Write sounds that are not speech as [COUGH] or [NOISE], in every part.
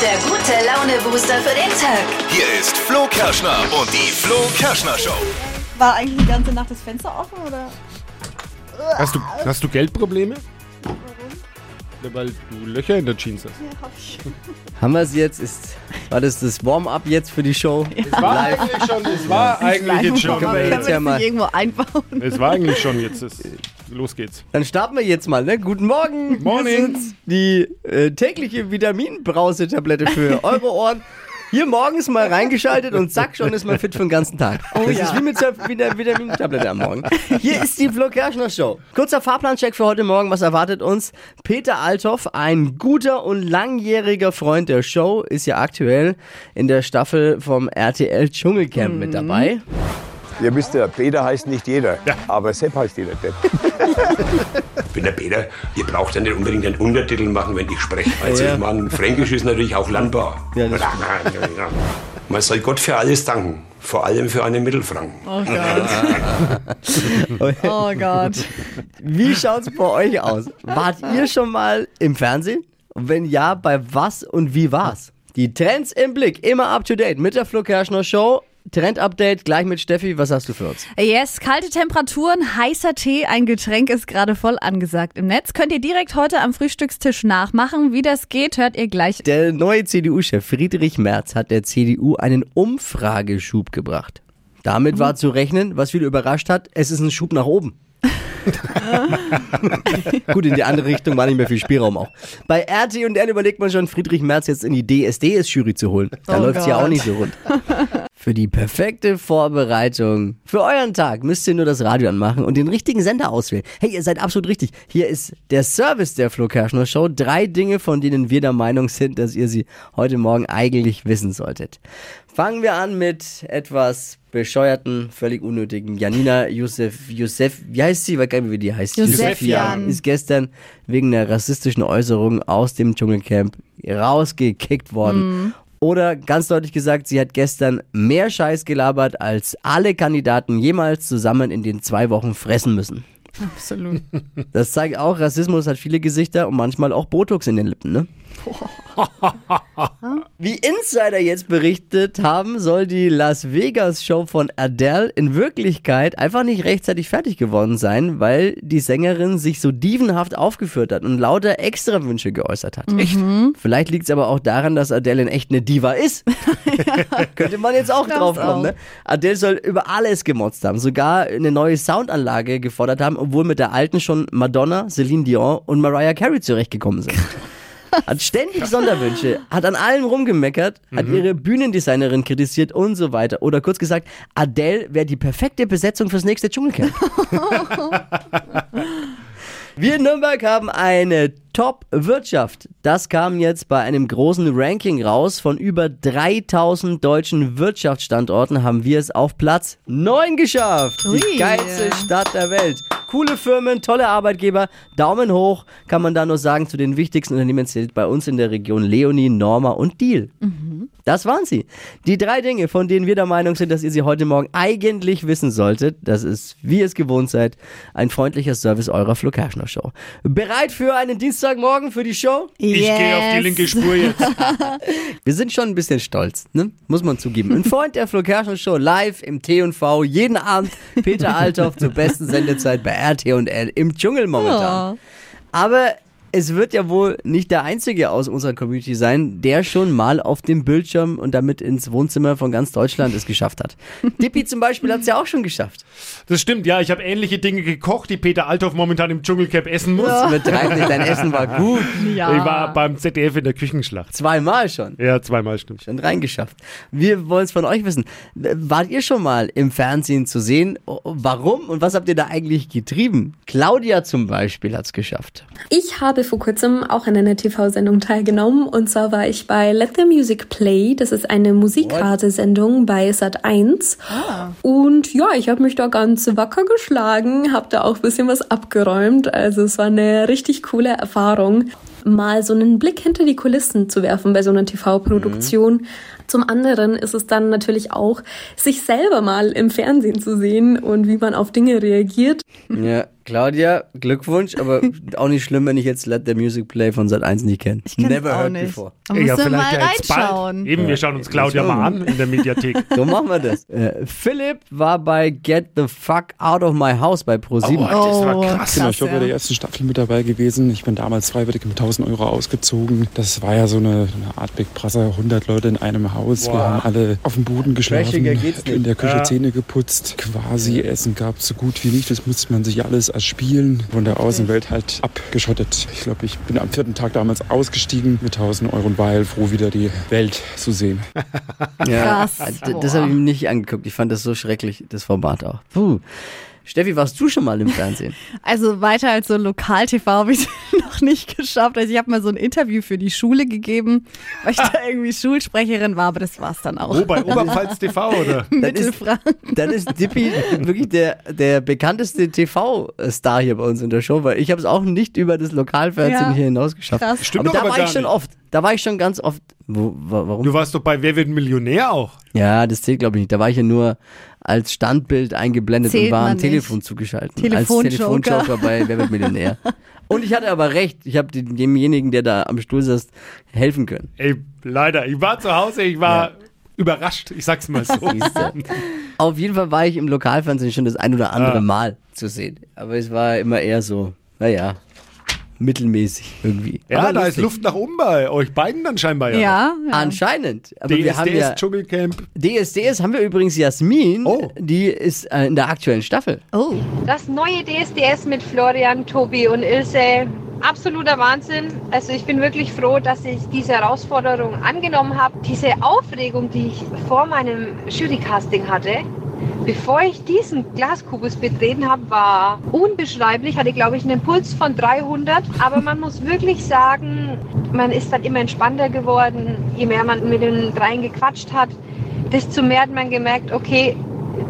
der gute Laune-Booster für den Tag. Hier ist Flo Kerschner und die Flo Kerschner Show. War eigentlich die ganze Nacht das Fenster offen oder? Hast du, hast du Geldprobleme? Ja, weil du Löcher in der Jeans hast. Ja, hab ich. Haben wir es jetzt? Ist, war das das Warm-up jetzt für die Show? Es war eigentlich schon, es war eigentlich jetzt schon. Können wir jetzt ja mal- irgendwo einbauen? Es war eigentlich schon jetzt. Es, los geht's. Dann starten wir jetzt mal, ne? Guten Morgen. Morning. Die äh, tägliche Vitaminbrausetablette für [LAUGHS] eure Ohren. Hier morgens mal reingeschaltet und zack, schon ist man fit für den ganzen Tag. das ja. ist wie mit der Vita- Vitamintablette am Morgen. Hier ist die Flo Kerschner Show. Kurzer Fahrplancheck für heute Morgen. Was erwartet uns? Peter Althoff, ein guter und langjähriger Freund der Show, ist ja aktuell in der Staffel vom RTL Dschungelcamp mit dabei. Ihr wisst ja, Peter heißt nicht jeder, aber Sepp heißt jeder. [LAUGHS] Ich bin der Peter. Ihr braucht ja nicht unbedingt einen Untertitel machen, wenn ich spreche. Also Ja. ich meine, Fränkisch ist natürlich auch landbar. Ja, das Man soll Gott für alles danken. Vor allem für einen Mittelfranken. Oh Gott. [LAUGHS] Oh Gott. Wie schaut's bei euch aus? Wart ihr schon mal im Fernsehen? Und wenn ja, bei was und wie war's? Die Trends im Blick, immer up to date mit der Flo Kerschner Show. Trend-Update gleich mit Steffi. Was hast du für uns? Yes, kalte Temperaturen, heißer Tee, ein Getränk ist gerade voll angesagt im Netz. Könnt ihr direkt heute am Frühstückstisch nachmachen. Wie das geht, hört ihr gleich. Der neue CDU-Chef Friedrich Merz hat der CDU einen Umfrageschub gebracht. Damit war zu rechnen, was viele überrascht hat, es ist ein Schub nach oben. [LAUGHS] Gut, in die andere Richtung war nicht mehr viel Spielraum auch. Bei RTL überlegt man schon, Friedrich Merz jetzt in die DSDS-Jury zu holen. Da Oh läuft's ja Gott. auch nicht so rund. [LAUGHS] Für die perfekte Vorbereitung für euren Tag müsst ihr nur das Radio anmachen und den richtigen Sender auswählen. Hey, ihr seid absolut richtig. Hier ist der Service der Flo Kerschner Show. Drei Dinge, von denen wir der Meinung sind, dass ihr sie heute Morgen eigentlich wissen solltet. Fangen wir an mit etwas bescheuerten, völlig unnötigen. Janina Youssef, Youssef, wie heißt sie? Ich weiß gar nicht, wie die heißt. Yousefian. Ist gestern wegen einer rassistischen Äußerung aus dem Dschungelcamp rausgekickt worden. Oder ganz deutlich gesagt, sie hat gestern mehr Scheiß gelabert, als alle Kandidaten jemals zusammen in den zwei Wochen fressen müssen. Absolut. [LAUGHS] Das zeigt auch, Rassismus hat viele Gesichter und manchmal auch Botox in den Lippen, ne? [LAUGHS] [LAUGHS] Wie Insider jetzt berichtet haben, soll die Las Vegas Show von Adele in Wirklichkeit einfach nicht rechtzeitig fertig geworden sein, weil die Sängerin sich so dievenhaft aufgeführt hat und lauter Extrawünsche geäußert hat. Echt? Vielleicht liegt es aber auch daran, dass Adele in echt eine Diva ist. [LAUGHS] [LAUGHS] Könnte man jetzt auch Glaub's drauf kommen, auch. ne? Adele soll über alles gemotzt haben, sogar eine neue Soundanlage gefordert haben, obwohl mit der alten schon Madonna, Celine Dion und Mariah Carey zurechtgekommen sind. Hat ständig Sonderwünsche, hat an allem rumgemeckert, hat ihre Bühnendesignerin kritisiert und so weiter. Oder kurz gesagt, Adele wäre die perfekte Besetzung fürs nächste Dschungelcamp. [LAUGHS] [LAUGHS] [LAUGHS] Wir in Nürnberg haben eine Top-Wirtschaft. Das kam jetzt bei einem großen Ranking raus. Von über 3000 deutschen Wirtschaftsstandorten haben wir es auf Platz 9 geschafft. Ui. Die geilste Stadt der Welt. Coole Firmen, tolle Arbeitgeber. Daumen hoch, kann man da nur sagen. Zu den wichtigsten Unternehmen zählt bei uns in der Region Leonie, Norma und Deal. Das waren sie. Die drei Dinge, von denen wir der Meinung sind, dass ihr sie heute Morgen eigentlich wissen solltet. Das ist, wie ihr es gewohnt seid, ein freundlicher Service eurer Flo Kerschner Show. Bereit für einen Dienstagmorgen für die Show? Ich gehe auf die linke Spur jetzt. [LAUGHS] Wir sind schon ein bisschen stolz, ne? muss man zugeben. Ein Freund der Flo Kerschner Show live im T&V jeden Abend. Peter Althoff zur besten Sendezeit bei RT&L im Dschungel momentan. Aber es wird ja wohl nicht der Einzige aus unserer Community sein, der schon mal auf dem Bildschirm und damit ins Wohnzimmer von ganz Deutschland es geschafft hat. [LAUGHS] Dippi zum Beispiel hat es ja auch schon geschafft. Das stimmt, ja. Ich habe ähnliche Dinge gekocht, die Peter Althoff momentan im Dschungelcamp essen muss. Übertreib [LAUGHS] nicht, dein Essen war gut. Ja. Ich war beim ZDF in der Küchenschlacht. Zweimal schon. Ja, zweimal stimmt. Schon reingeschafft. Wir wollen es von euch wissen. Wart ihr schon mal im Fernsehen zu sehen? Warum und was habt ihr da eigentlich getrieben? Claudia zum Beispiel hat es geschafft. Ich habe vor kurzem auch an einer TV-Sendung teilgenommen und zwar war ich bei Let the Music Play. Das ist eine Musikrate-Sendung bei Sat1. Und ja, ich habe mich da ganz wacker geschlagen, habe da auch ein bisschen was abgeräumt. Also es war eine richtig coole Erfahrung, mal so einen Blick hinter die Kulissen zu werfen bei so einer TV-Produktion. Zum anderen ist es dann natürlich auch, sich selber mal im Fernsehen zu sehen und wie man auf Dinge reagiert. Ja, Claudia, Glückwunsch, aber [LAUGHS] auch nicht schlimm, wenn ich jetzt Let the Music Play von Sat 1 nicht kenne. Ich Never auch heard nicht. before. Man muss ja mal jetzt bald. reinschauen. Eben, wir schauen uns Claudia mal an in der Mediathek. [LAUGHS] So machen wir das. Äh, Philipp war bei Get the Fuck Out of My House bei Pro7. Oh, das war krass. krass, Genau, ich war bei ja. der ersten Staffel mit dabei gewesen. Ich bin damals freiwillig mit 1000 Euro ausgezogen. Das war ja so eine, eine Art Big Brother, 100 Leute in einem Haus. Wir haben alle auf dem Boden geschlafen, geht's nicht. in der Küche Ja. Zähne geputzt. Quasi Essen gab es so gut wie nicht. Das musste man sich alles erspielen. Von der Außenwelt halt abgeschottet. Ich glaube, ich bin am vierten Tag damals ausgestiegen mit 1000 Euro und war heilfroh, wieder die Welt zu sehen. [LAUGHS] Ja, Krass. das habe ich mir nicht angeguckt. Ich fand das so schrecklich, das Format auch. Puh. Steffi, warst du schon mal im Fernsehen? [LAUGHS] Also weiter als so Lokal-TV habe ich [LAUGHS] noch nicht geschafft. Also ich habe mal so ein Interview für die Schule gegeben, weil ich da [LAUGHS] irgendwie Schulsprecherin war, aber das war's dann auch. Wo, bei Oberpfalz TV, oder? Mittelfranken. [LAUGHS] Dann ist Dippy wirklich der, der bekannteste TV-Star hier bei uns in der Show, weil ich habe es auch nicht über das Lokalfernsehen Ja. hier hinaus geschafft. Krass. Stimmt aber da aber war gar ich schon nicht. oft. Da war ich schon ganz oft. Wo, wa- warum? Du warst doch bei Wer wird Millionär auch? Ja, das zählt glaube ich nicht. Da war ich ja nur als Standbild eingeblendet Zählt und war am nicht. Telefon zugeschaltet. Telefonjoker. Als Telefonjoker bei Wer wird Millionär. [LAUGHS] Und ich hatte aber recht. Ich habe demjenigen, der da am Stuhl saß, helfen können. Ey, leider. Ich war zu Hause, ich war überrascht. Ich sag's mal so. Auf jeden Fall war ich im Lokalfernsehen schon das ein oder andere Ah. Mal zu sehen. Aber es war immer eher so, naja, mittelmäßig irgendwie. Ja, Aber da ist lustig. Luft nach oben bei euch beiden dann scheinbar ja. Ja, ja. Anscheinend. Aber wir haben DSDS ja Dschungelcamp. DSDS haben wir übrigens Jasmin, Oh. die ist äh, in der aktuellen Staffel. Oh, Das neue DSDS mit Florian, Tobi und Ilse, absoluter Wahnsinn. Also ich bin wirklich froh, dass ich diese Herausforderung angenommen habe. Diese Aufregung, die ich vor meinem Jurycasting hatte, bevor ich diesen Glaskubus betreten habe, war unbeschreiblich. Hatte, glaube ich, einen Puls von 300. Aber man muss wirklich sagen, man ist dann immer entspannter geworden, je mehr man mit den dreien gequatscht hat. Desto mehr hat man gemerkt, okay,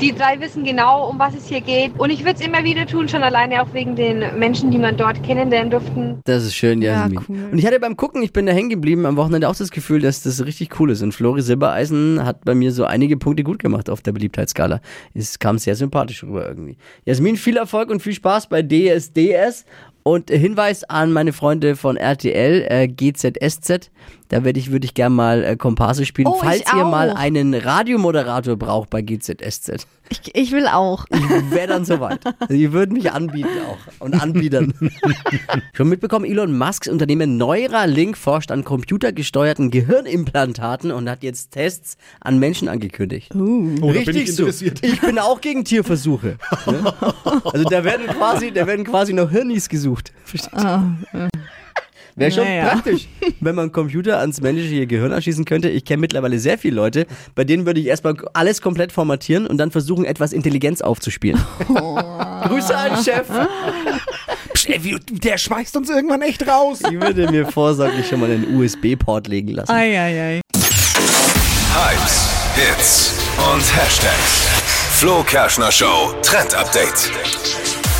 die drei wissen genau, um was es hier geht. Und ich würde es immer wieder tun, schon alleine auch wegen den Menschen, die man dort kennenlernen durften. Das ist schön, Ja, Jasmin. cool. Und ich hatte beim Gucken, ich bin da hängen geblieben, am Wochenende auch das Gefühl, dass das richtig cool ist. Und Flori Silbereisen hat bei mir so einige Punkte gut gemacht auf der Beliebtheitsskala. Es kam sehr sympathisch rüber irgendwie. Jasmin, viel Erfolg und viel Spaß bei DSDS. Und Hinweis an meine Freunde von RTL, äh, GZSZ. Da werde ich, würde ich gerne mal äh, Komparse spielen, Oh, falls ihr mal einen Radiomoderator braucht bei GZSZ. Ich, ich will auch. Wäre dann soweit. Die würden mich anbieten auch und anbietern. [LAUGHS] Schon mitbekommen, Elon Musks Unternehmen Neuralink forscht an computergesteuerten Gehirnimplantaten und hat jetzt Tests an Menschen angekündigt. Oh, da bin ich so. Ich bin auch gegen Tierversuche. [LAUGHS] Ne? Also da werden quasi, da werden quasi noch Hirnis gesucht. Versteht ihr? Wäre schon Naja. praktisch, [LAUGHS] wenn man Computer ans menschliche Gehirn anschließen könnte. Ich kenne mittlerweile sehr viele Leute, bei denen würde ich erstmal alles komplett formatieren und dann versuchen, etwas Intelligenz aufzuspielen. [LAUGHS] Grüße an den Chef. Ey, der schmeißt uns irgendwann echt raus. Ich würde mir vorsorglich schon mal einen USB-Port legen lassen. Eieiei. Hypes, Hits und Hashtags. Flo Kerschner Show Trend Update.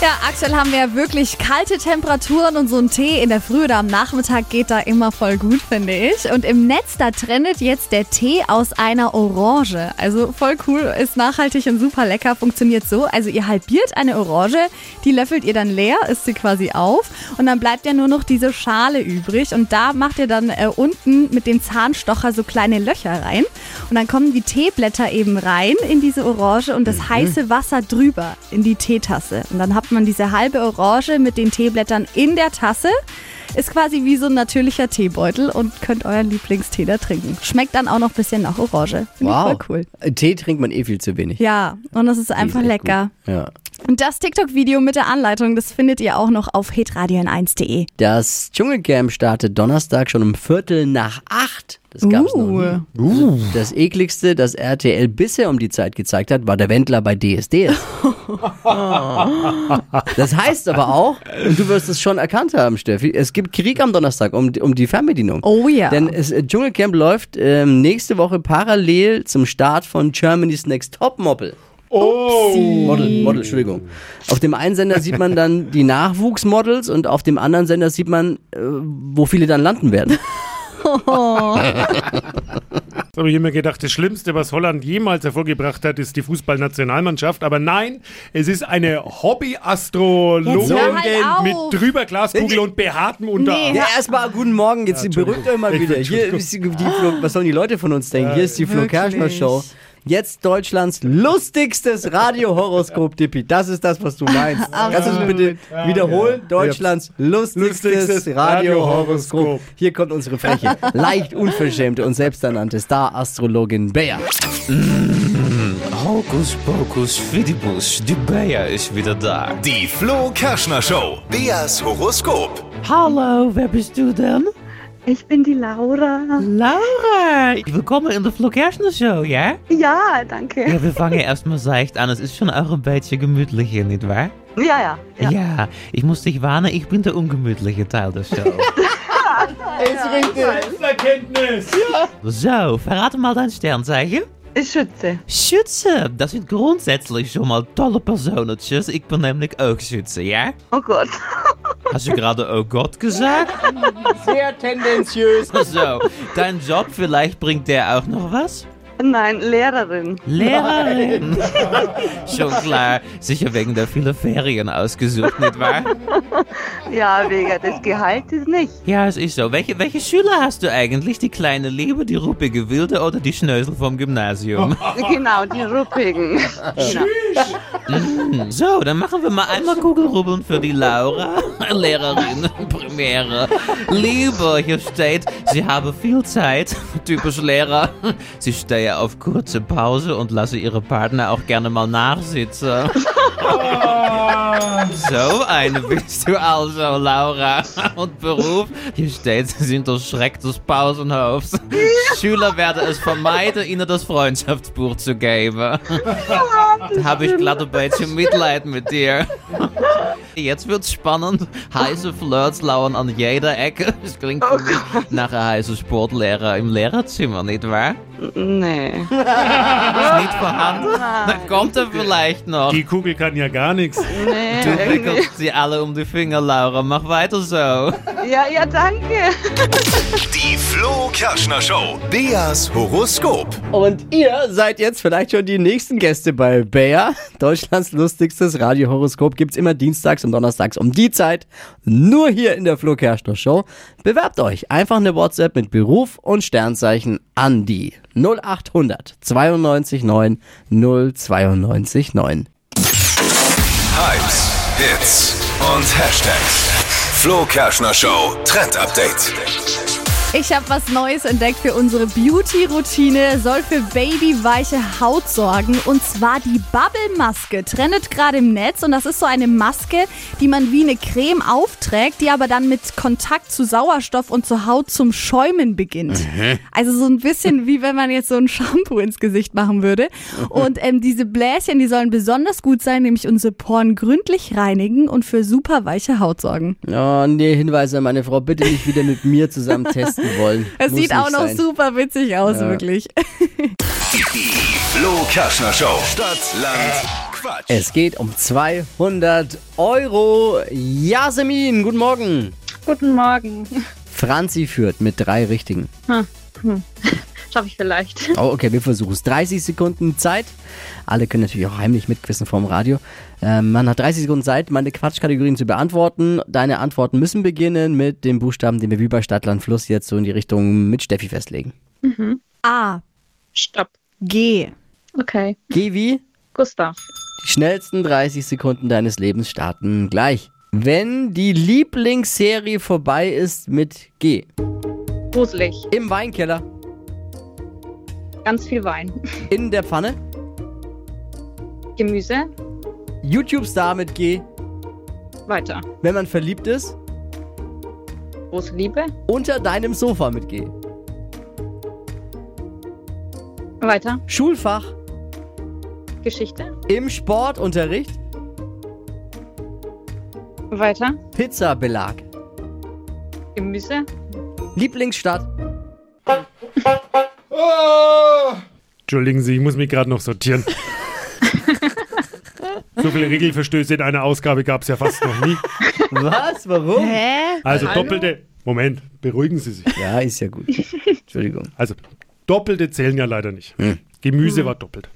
Ja, aktuell haben wir ja wirklich kalte Temperaturen und so ein Tee in der Früh oder am Nachmittag geht da immer voll gut, finde ich. Und im Netz, da trendet jetzt der Tee aus einer Orange. Also voll cool, ist nachhaltig und super lecker, funktioniert so. Also ihr halbiert eine Orange, die löffelt ihr dann leer, isst sie quasi auf und dann bleibt ja nur noch diese Schale übrig und da macht ihr dann äh, unten mit dem Zahnstocher so kleine Löcher rein und dann kommen die Teeblätter eben rein in diese Orange und das heiße Wasser drüber in die Teetasse. Und dann hat man diese halbe Orange mit den Teeblättern in der Tasse. Ist quasi wie so ein natürlicher Teebeutel und könnt euren Lieblingstee da trinken. Schmeckt dann auch noch ein bisschen nach Orange. Finde ich voll cool. Äh, Tee trinkt man eh viel zu wenig. Ja, und das ist einfach echt lecker. Ja. Und das TikTok-Video mit der Anleitung, das findet ihr auch noch auf hitradion1.de. Das Dschungelcamp startet Donnerstag schon um Viertel nach acht. Das gab's noch nie. Uh. Das ekligste, das RTL bisher um die Zeit gezeigt hat, war der Wendler bei DSDS. [LAUGHS] das heißt aber auch, und du wirst es schon erkannt haben, Steffi, es gibt Krieg am Donnerstag um, um die Fernbedienung. Oh ja. Denn es, äh, Dschungelcamp läuft ähm, nächste Woche parallel zum Start von Germany's Next Top Model. Oh. Model, Model, Entschuldigung. Auf dem einen Sender sieht man dann die Nachwuchsmodels und auf dem anderen Sender sieht man, äh, wo viele dann landen werden. [LAUGHS] habe ich immer gedacht, das Schlimmste, was Holland jemals hervorgebracht hat, ist die Fußballnationalmannschaft. Aber nein, es ist eine Hobby-Astrologin Jetzt halt mit drüber Glaskugel und behaartem Unterarm. Nee. Ja, erstmal guten Morgen, jetzt Entschuldigung. beruhigt euch mal wieder. Hier ist die, die Flo, was sollen die Leute von uns denken? Hier ist die Flo. Kerschner Show. Jetzt Deutschlands lustigstes Radio-Horoskop, Dippi. Das ist das, was du meinst. [LAUGHS] Kannst du es bitte wiederholen? Deutschlands lustigstes Lustigstes Radio-Horoskop. Radio-Horoskop. Hier kommt unsere freche, [LAUGHS] leicht unverschämte und selbsternannte Star-Astrologin Bea. Hokus pokus fidibus, die Bea ist wieder da. Die Flo Kerschner Show. Beas Horoskop. Hallo, wer bist du denn? Ich bin die Laura. Laura! Willkommen in der Flo Kerschner Show, ja? Ja, danke. Ja, wir fangen [LAUGHS] erstmal seicht an. Es ist schon auch ein beetje gemütlich hier, nicht wahr? Ja, ja. Ja. ich muss dich warnen, ich bin der ungemütliche Teil der [LAUGHS] Show. Selbsterkenntnis. so, verrate mal dein Sternzeichen. Ich schütze. Schütze, das sind grundsätzlich schon mal tolle Personetjes. Ich bin nämlich auch Schütze, ja? Oh Gott. Hast du gerade oh Gott gesagt? Sehr tendenziös. [LAUGHS] So, dein Job, vielleicht bringt der auch noch was? Nein, Lehrerin. Lehrerin. [LAUGHS] Schon klar, sicher wegen der vielen Ferien ausgesucht, nicht wahr? Ja, wegen des Gehaltes nicht. Ja, es ist so. Welche, welche Schüler hast du eigentlich? Die kleine Liebe, die ruppige Wilde oder die Schnösel vom Gymnasium? Genau, die Ruppigen. Genau. So, dann machen wir mal einmal Kugelrubbeln für die Laura. [LAUGHS] Lehrerin, Premiere. Liebe, hier steht, sie habe viel Zeit. Typisch Lehrer. Sie stehe auf kurze Pause und lasse ihre Partner auch gerne mal nachsitzen. [LAUGHS] So eine bist du also, Laura. Und Beruf? Hier steht, sie sind das Schreck des Pausenhofs. Schüler werden es vermeiden, ihnen das Freundschaftsbuch zu geben. Da habe ich glatt ein bisschen Mitleid mit dir. Jetzt wird's spannend. Heiße Flirts lauern an jeder Ecke. Das klingt für mich nach einem heißen Sportlehrer im Lehrerzimmer, nicht wahr? Nee. [LAUGHS] Ist nicht vorhanden? Dann kommt er vielleicht noch. Die Kugel kann ja gar nichts. Nee. Du irgendwie. wickelst sie alle um die Finger, Laura. Mach weiter so. Ja, ja, danke. Die Flo Kerschner Show. Beas Horoskop. Und ihr seid jetzt vielleicht schon die nächsten Gäste bei Bea. Deutschlands lustigstes Radiohoroskop gibt's immer dienstags und donnerstags um die Zeit. Nur hier in der Flo Kerschner Show. Bewerbt euch einfach eine WhatsApp mit Beruf und Sternzeichen an die 0800 92 9 092 9. Hypes, Hits und Hashtags. Flo Kerschner Show Trend Update. Ich habe was Neues entdeckt für unsere Beauty-Routine, soll für babyweiche Haut sorgen und zwar die Bubble-Maske. Trendet gerade im Netz und das ist so eine Maske, die man wie eine Creme aufträgt, die aber dann mit Kontakt zu Sauerstoff und zur Haut zum Schäumen beginnt. Also so ein bisschen wie wenn man jetzt so ein Shampoo ins Gesicht machen würde. Und ähm, diese Bläschen, die sollen besonders gut sein, nämlich unsere Poren gründlich reinigen und für super weiche Haut sorgen. Oh, nee, Hinweise an meine Frau, bitte nicht wieder mit mir zusammen testen [LAUGHS] wollen. [LAUGHS] Es Muss sieht auch noch sein. super witzig aus, Ja. wirklich. [LAUGHS] Die Flo Kerschner Show. Stadt, Land, Quatsch. Es geht um 200 Euro. Jasmin, guten Morgen. Guten Morgen. Franzi führt mit drei richtigen. Schaffe ich vielleicht. [LAUGHS] Oh, okay, wir versuchen es. 30 Sekunden Zeit. Alle können natürlich auch heimlich mitquissen vom Radio. Ähm, man hat 30 Sekunden Zeit, meine Quatschkategorien zu beantworten. Deine Antworten müssen beginnen mit dem Buchstaben, den wir wie bei Stadtland Fluss jetzt so in die Richtung mit Steffi festlegen. A, Stopp. G, Okay. Geh wie? Gustav. Die schnellsten 30 Sekunden deines Lebens starten gleich. Wenn die Lieblingsserie vorbei ist mit G. Gruselig. Im Weinkeller. Ganz viel Wein. In der Pfanne. Gemüse. YouTube-Star mit G. Weiter. Wenn man verliebt ist. Große Liebe. Unter deinem Sofa mit G. Weiter. Schulfach. Geschichte. Im Sportunterricht. Weiter. Pizzabelag. Gemüse. Lieblingsstadt. Entschuldigen Sie, ich muss mich gerade noch sortieren. [LAUGHS] so viele Regelverstöße in einer Ausgabe gab es ja fast noch nie. Was? Warum? Hä? Also Hallo? doppelte. Moment, beruhigen Sie sich. Ja, ist ja gut. Entschuldigung. Also Doppelte zählen ja leider nicht. Gemüse war doppelt.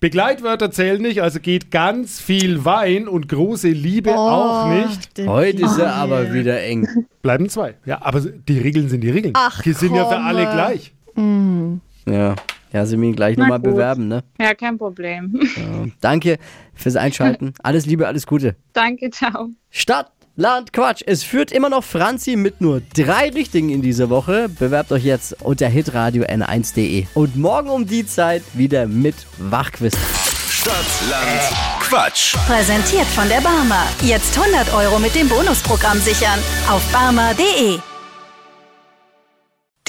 Begleitwörter zählen nicht, also geht ganz viel Wein und große Liebe auch nicht. Heute ist er aber wieder eng. Bleiben zwei. Ja, aber die Regeln sind die Regeln. Ach, die sind ja für alle gleich. Ja. Ja, sie mir gleich nochmal bewerben, ne? Ja, kein Problem. Ja. Danke fürs Einschalten. [LAUGHS] Alles Liebe, alles Gute. Danke, ciao. Stadt, Land, Quatsch. Es führt immer noch Franzi mit nur drei Richtigen in dieser Woche. Bewerbt euch jetzt unter hitradio n1.de. Und morgen um die Zeit wieder mit Wachquiz. Stadtland Quatsch. Präsentiert von der Barmer. Jetzt 100 Euro mit dem Bonusprogramm sichern. Auf barmer.de.